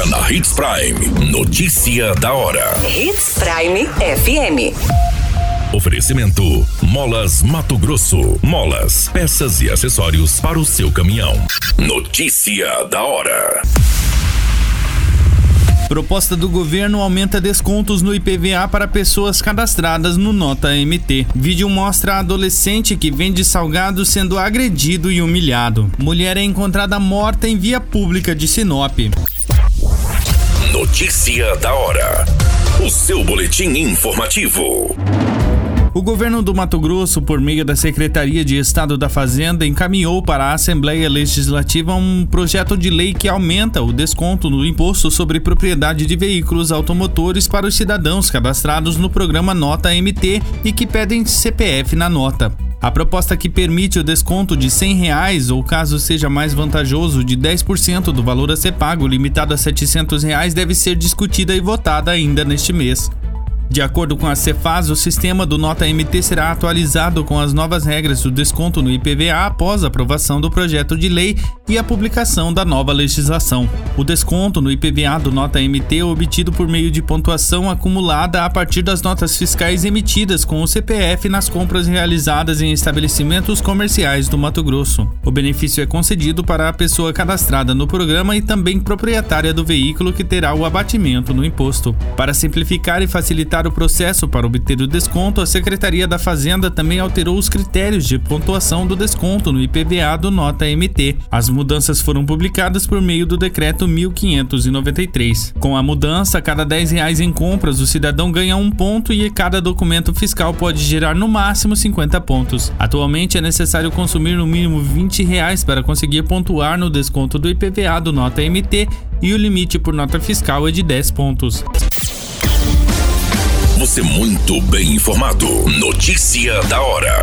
Agora na Hits Prime. Notícia da hora. Hits Prime FM. Oferecimento: Molas Mato Grosso. Molas, peças e acessórios para o seu caminhão. Notícia da hora. Proposta do governo aumenta descontos no IPVA para pessoas cadastradas no Nota MT. Vídeo mostra adolescente que vende salgado sendo agredido e humilhado. Mulher é encontrada morta em via pública de Sinop. Notícia da hora. O seu boletim informativo. O governo do Mato Grosso, por meio da Secretaria de Estado da Fazenda, encaminhou para a Assembleia Legislativa um projeto de lei que aumenta o desconto no imposto sobre propriedade de veículos automotores para os cidadãos cadastrados no programa Nota MT e que pedem CPF na nota. A proposta que permite o desconto de 100 reais, ou caso seja mais vantajoso, de 10% do valor a ser pago, limitado a 700 reais, deve ser discutida e votada ainda neste mês. De acordo com a Cefaz, o sistema do Nota MT será atualizado com as novas regras do desconto no IPVA após a aprovação do projeto de lei e a publicação da nova legislação. O desconto no IPVA do Nota MT é obtido por meio de pontuação acumulada a partir das notas fiscais emitidas com o CPF nas compras realizadas em estabelecimentos comerciais do Mato Grosso. O benefício é concedido para a pessoa cadastrada no programa e também proprietária do veículo que terá o abatimento no imposto. Para simplificar e facilitar o processo para obter o desconto, a Secretaria da Fazenda também alterou os critérios de pontuação do desconto no IPVA do Nota MT. As mudanças foram publicadas por meio do Decreto 1593. Com a mudança, a cada 10 reais em compras, o cidadão ganha um ponto e cada documento fiscal pode gerar no máximo 50 pontos. Atualmente é necessário consumir no mínimo 20 reais para conseguir pontuar no desconto do IPVA do Nota MT e o limite por nota fiscal é de 10 pontos você muito bem informado. Notícia da hora.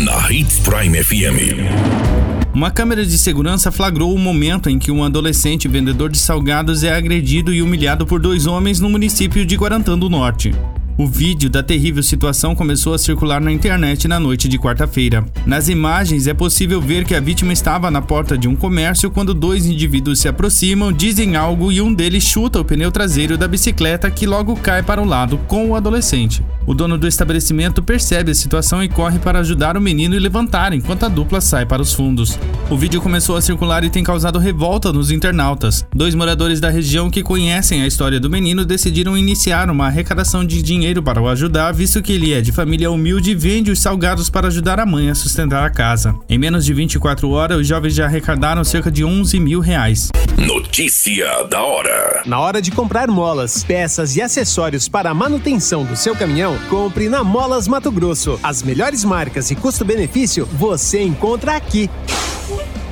Na Hits Prime FM. Uma câmera de segurança flagrou o momento em que um adolescente vendedor de salgados é agredido e humilhado por dois homens no município de Guarantã do Norte. O vídeo da terrível situação começou a circular na internet na noite de quarta-feira. Nas imagens é possível ver que a vítima estava na porta de um comércio quando dois indivíduos se aproximam, dizem algo e um deles chuta o pneu traseiro da bicicleta que logo cai para o lado com o adolescente. O dono do estabelecimento percebe a situação e corre para ajudar o menino e levantar enquanto a dupla sai para os fundos. O vídeo começou a circular e tem causado revolta nos internautas. Dois moradores da região que conhecem a história do menino decidiram iniciar uma arrecadação de dinheiro para o ajudar, visto que ele é de família humilde e vende os salgados para ajudar a mãe a sustentar a casa. Em menos de 24 horas, os jovens já arrecadaram cerca de 11 mil reais. Notícia da hora. Na hora de comprar molas, peças e acessórios para a manutenção do seu caminhão, compre na Molas Mato Grosso. As melhores marcas e custo-benefício você encontra aqui.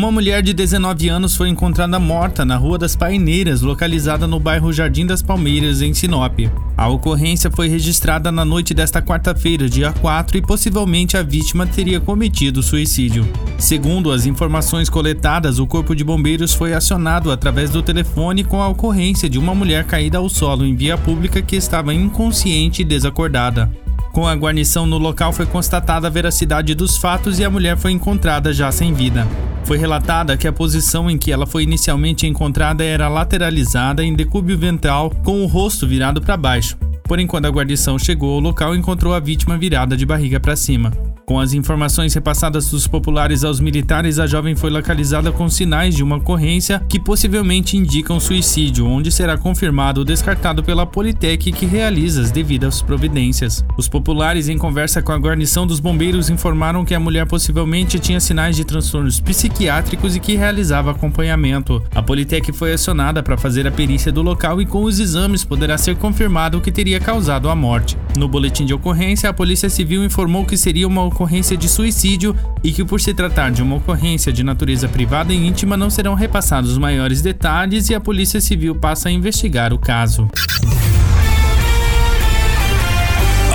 Uma mulher de 19 anos foi encontrada morta na Rua das Paineiras, localizada no bairro Jardim das Palmeiras, em Sinop. A ocorrência foi registrada na noite desta quarta-feira, dia 4, e possivelmente a vítima teria cometido suicídio. Segundo as informações coletadas, o Corpo de Bombeiros foi acionado através do telefone com a ocorrência de uma mulher caída ao solo em via pública que estava inconsciente e desacordada. Com a guarnição no local foi constatada a veracidade dos fatos e a mulher foi encontrada já sem vida. Foi relatada que a posição em que ela foi inicialmente encontrada era lateralizada em decúbio ventral, com o rosto virado para baixo. Porém, quando a guarnição chegou ao local, encontrou a vítima virada de barriga para cima. Com as informações repassadas dos populares aos militares, a jovem foi localizada com sinais de uma ocorrência que possivelmente indicam suicídio, onde será confirmado ou descartado pela Politec que realiza as devidas providências. Os populares, em conversa com a guarnição dos bombeiros, informaram que a mulher possivelmente tinha sinais de transtornos psiquiátricos e que realizava acompanhamento. A Politec foi acionada para fazer a perícia do local e com os exames poderá ser confirmado o que teria causado a morte. No boletim de ocorrência, a Polícia Civil informou que seria uma ocorrência de suicídio e que, por se tratar de uma ocorrência de natureza privada e íntima, não serão repassados maiores detalhes e a Polícia Civil passa a investigar o caso.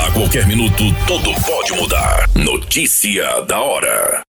A qualquer minuto, tudo pode mudar. Notícia da hora.